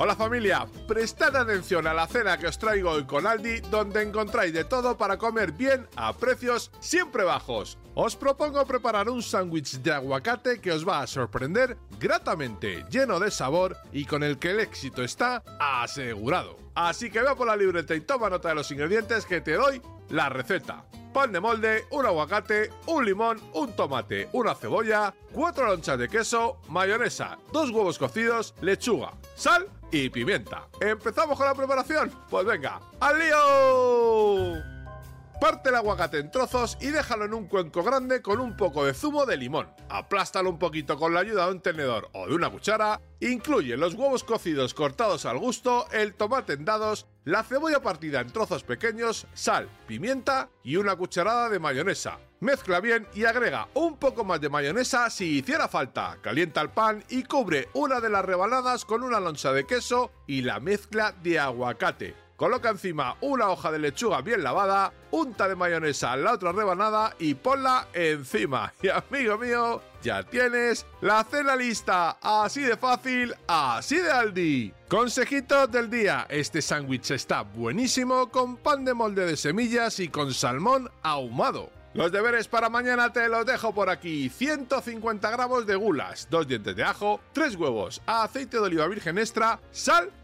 Hola familia, prestad atención a la cena que os traigo hoy con Aldi, donde encontráis de todo para comer bien a precios siempre bajos. Os propongo preparar un sándwich de aguacate que os va a sorprender gratamente, lleno de sabor y con el que el éxito está asegurado. Así que vea por la libreta y toma nota de los ingredientes que te doy la receta. Pan de molde, un aguacate, un limón, un tomate, una cebolla, cuatro lonchas de queso, mayonesa, dos huevos cocidos, lechuga, sal y pimienta. ¿Empezamos con la preparación? Pues venga, ¡al lío! Parte el aguacate en trozos y déjalo en un cuenco grande con un poco de zumo de limón. Aplástalo un poquito con la ayuda de un tenedor o de una cuchara. Incluye los huevos cocidos cortados al gusto, el tomate en dados, la cebolla partida en trozos pequeños, sal, pimienta y una cucharada de mayonesa. Mezcla bien y agrega un poco más de mayonesa si hiciera falta. Calienta el pan y cubre una de las rebanadas con una loncha de queso y la mezcla de aguacate. Coloca encima una hoja de lechuga bien lavada, unta de mayonesa la otra rebanada y ponla encima. Y amigo mío, ya tienes la cena lista. Así de fácil, así de Aldi. Consejitos del día. Este sándwich está buenísimo con pan de molde de semillas y con salmón ahumado. Los deberes para mañana te los dejo por aquí. 150 gramos de gulas, dos dientes de ajo, tres huevos, aceite de oliva virgen extra, sal